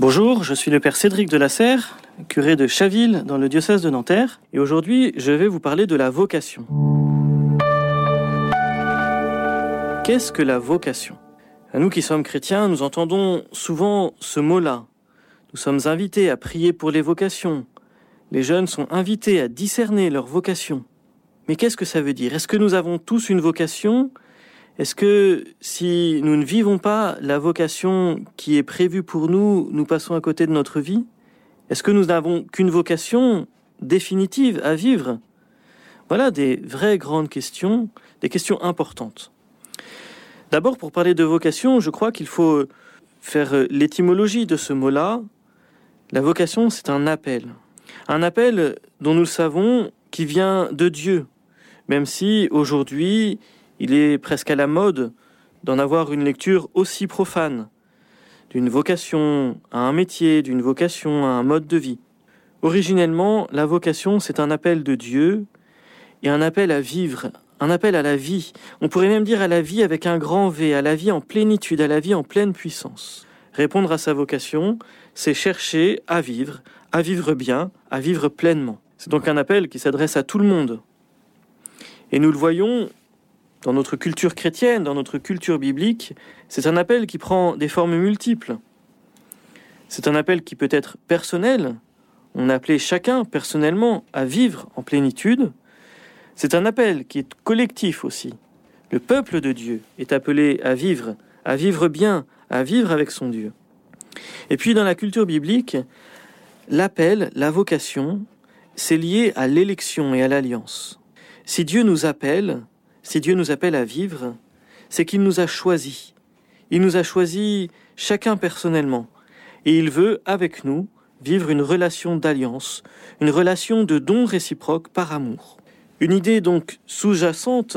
Bonjour, je suis le père Cédric de la Serre, curé de Chaville dans le diocèse de Nanterre, et aujourd'hui je vais vous parler de la vocation. Qu'est-ce que la vocation? À nous qui sommes chrétiens, nous entendons souvent ce mot-là. Nous sommes invités à prier pour les vocations. Les jeunes sont invités à discerner leur vocation. Mais qu'est-ce que ça veut dire? Est-ce que nous avons tous une vocation? Est-ce que si nous ne vivons pas la vocation qui est prévue pour nous, nous passons à côté de notre vie? Est-ce que nous n'avons qu'une vocation définitive à vivre? Voilà des vraies grandes questions, des questions importantes. D'abord, pour parler de vocation, je crois qu'il faut faire l'étymologie de ce mot-là. La vocation, c'est un appel. Un appel dont nous savons qui vient de Dieu, même si aujourd'hui il est presque à la mode d'en avoir une lecture aussi profane, d'une vocation à un métier, d'une vocation à un mode de vie. Originellement, la vocation, c'est un appel de Dieu et un appel à vivre, un appel à la vie. On pourrait même dire à la vie avec un grand V, à la vie en plénitude, à la vie en pleine puissance. Répondre à sa vocation, c'est chercher à vivre, à vivre bien, à vivre pleinement. C'est donc un appel qui s'adresse à tout le monde. Et nous le voyons dans notre culture chrétienne, dans notre culture biblique, c'est un appel qui prend des formes multiples. C'est un appel qui peut être personnel, on a appelé chacun personnellement à vivre en plénitude. C'est un appel qui est collectif aussi. Le peuple de Dieu est appelé à vivre, à vivre bien, à vivre avec son Dieu. Et puis dans la culture biblique, l'appel, la vocation, c'est lié à l'élection et à l'alliance. Si Dieu nous appelle, si Dieu nous appelle à vivre, c'est qu'il nous a choisis. Il nous a choisis chacun personnellement. Et il veut, avec nous, vivre une relation d'alliance, une relation de don réciproque par amour. Une idée donc sous-jacente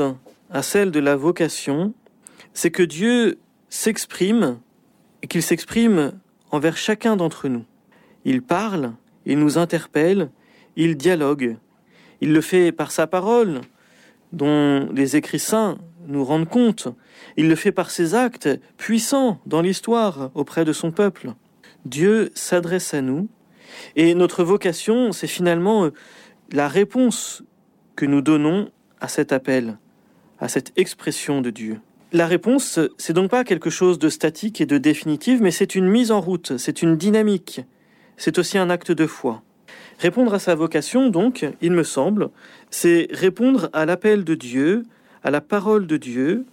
à celle de la vocation, c'est que Dieu s'exprime et qu'il s'exprime envers chacun d'entre nous. Il parle, il nous interpelle, il dialogue. Il le fait par sa parole, dont les écrits saints nous rendent compte. Il le fait par ses actes puissants dans l'histoire auprès de son peuple. Dieu s'adresse à nous et notre vocation, c'est finalement euh, la réponse que nous donnons à cet appel, à cette expression de Dieu. La réponse, c'est donc pas quelque chose de statique et de définitif, mais c'est une mise en route, c'est une dynamique, c'est aussi un acte de foi. Répondre à sa vocation, donc, il me semble, c'est répondre à l'appel de Dieu, à la parole de Dieu,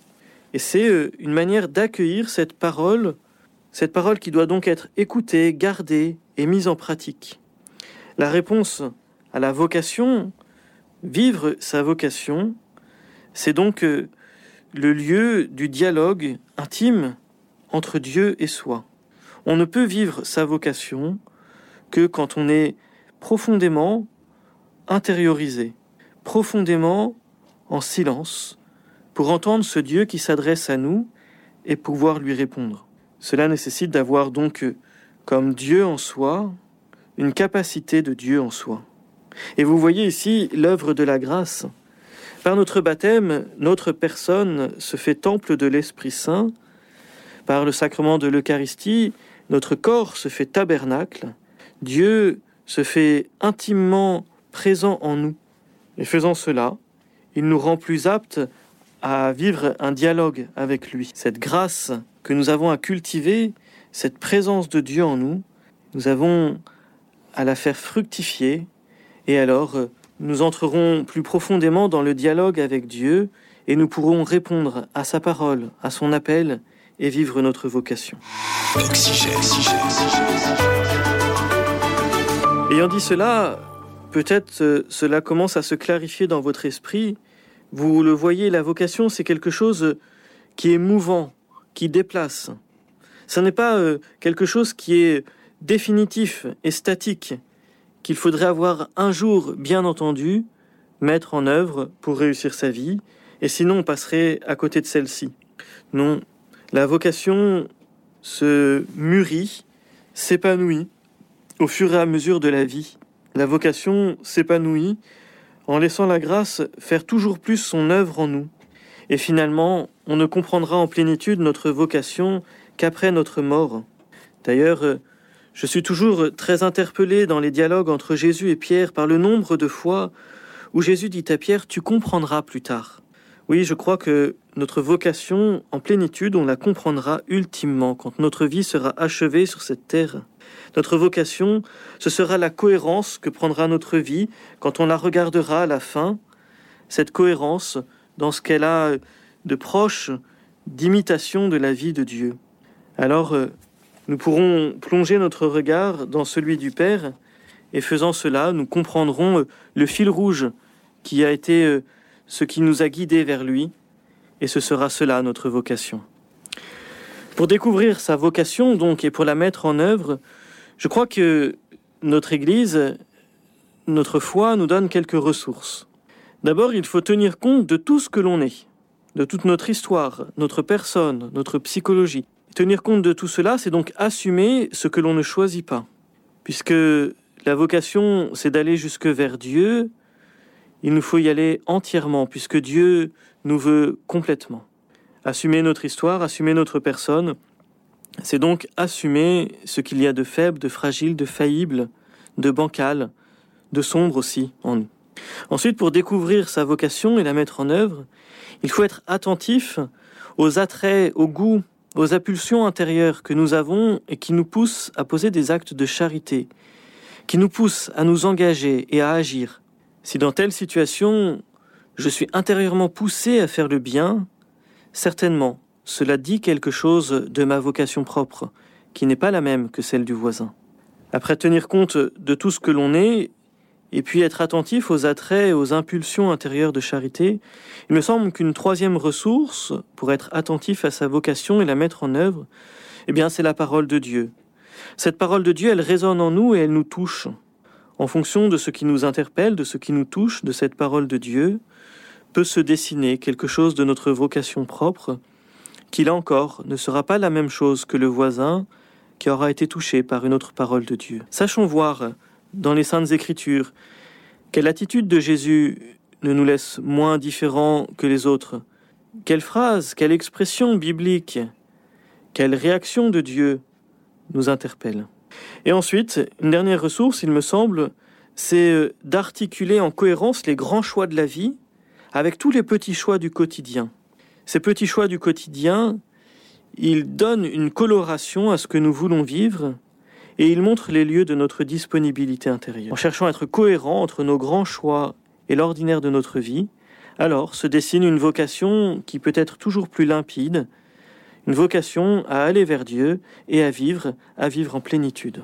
et c'est euh, une manière d'accueillir cette parole, cette parole qui doit donc être écoutée, gardée et mise en pratique. La réponse à la vocation, vivre sa vocation, c'est donc euh, le lieu du dialogue intime entre Dieu et soi. On ne peut vivre sa vocation que quand on est profondément intériorisé, profondément en silence, pour entendre ce Dieu qui s'adresse à nous et pouvoir lui répondre. Cela nécessite d'avoir donc comme Dieu en soi une capacité de Dieu en soi. Et vous voyez ici l'œuvre de la grâce. Par notre baptême, notre personne se fait temple de l'Esprit Saint. Par le sacrement de l'Eucharistie, notre corps se fait tabernacle. Dieu se fait intimement présent en nous. Et faisant cela, il nous rend plus aptes à vivre un dialogue avec lui. Cette grâce que nous avons à cultiver, cette présence de Dieu en nous, nous avons à la faire fructifier et alors nous entrerons plus profondément dans le dialogue avec Dieu et nous pourrons répondre à sa parole, à son appel et vivre notre vocation. Ayant dit cela, peut-être euh, cela commence à se clarifier dans votre esprit. Vous le voyez, la vocation, c'est quelque chose qui est mouvant, qui déplace. Ce n'est pas euh, quelque chose qui est définitif et statique, qu'il faudrait avoir un jour, bien entendu, mettre en œuvre pour réussir sa vie, et sinon on passerait à côté de celle-ci. Non, la vocation se mûrit, s'épanouit, au fur et à mesure de la vie, la vocation s'épanouit en laissant la grâce faire toujours plus son œuvre en nous. Et finalement, on ne comprendra en plénitude notre vocation qu'après notre mort. D'ailleurs, Je suis toujours très interpellé dans les dialogues entre Jésus et Pierre par le nombre de fois où Jésus dit à Pierre, tu comprendras plus tard. Oui, je crois que notre vocation en plénitude, on la comprendra ultimement quand notre vie sera achevée sur cette terre. Notre vocation, ce sera la cohérence que prendra notre vie quand on la regardera à la fin, cette cohérence dans ce qu'elle a de proche d'imitation de la vie de Dieu. Alors, euh, nous pourrons plonger notre regard dans celui du Père, et faisant cela, nous comprendrons euh, le fil rouge qui a été euh, ce qui nous a guidés vers lui, et ce sera cela notre vocation. Pour découvrir sa vocation, donc, et pour la mettre en œuvre, je crois que notre Église, notre foi nous donne quelques ressources. D'abord, il faut tenir compte de tout ce que l'on est, de toute notre histoire, notre personne, notre psychologie. Tenir compte de tout cela, c'est donc assumer ce que l'on ne choisit pas. Puisque la vocation, c'est d'aller jusque vers Dieu, il nous faut y aller entièrement, puisque Dieu nous veut complètement. Assumer notre histoire, assumer notre personne, c'est donc assumer ce qu'il y a de faible, de fragile, de faillible, de bancal, de sombre aussi en nous. Ensuite, pour découvrir sa vocation et la mettre en œuvre, il faut être attentif aux attraits, aux goûts, aux impulsions intérieures que nous avons et qui nous poussent à poser des actes de charité, qui nous poussent à nous engager et à agir. Si dans telle situation, je suis intérieurement poussé à faire le bien, certainement, cela dit quelque chose de ma vocation propre, qui n'est pas la même que celle du voisin. Après tenir compte de tout ce que l'on est, et puis être attentif aux attraits et aux impulsions intérieures de charité, il me semble qu'une troisième ressource pour être attentif à sa vocation et la mettre en œuvre, eh bien, c'est la parole de Dieu. Cette parole de Dieu, elle résonne en nous et elle nous touche. En fonction de ce qui nous interpelle, de ce qui nous touche, de cette parole de Dieu, peut se dessiner quelque chose de notre vocation propre, qui là encore ne sera pas la même chose que le voisin qui aura été touché par une autre parole de Dieu. Sachons voir dans les Saintes Écritures quelle attitude de Jésus ne nous laisse moins différents que les autres. Quelle phrase, quelle expression biblique, quelle réaction de Dieu nous interpelle. Et ensuite, une dernière ressource, il me semble, c'est euh, d'articuler en cohérence les grands choix de la vie avec tous les petits choix du quotidien. Ces petits choix du quotidien, ils donnent une coloration à ce que nous voulons vivre et ils montrent les lieux de notre disponibilité intérieure. En cherchant à être cohérent entre nos grands choix et l'ordinaire de notre vie, alors se dessine une vocation qui peut être toujours plus limpide, une vocation à aller vers Dieu et à vivre, à vivre en plénitude.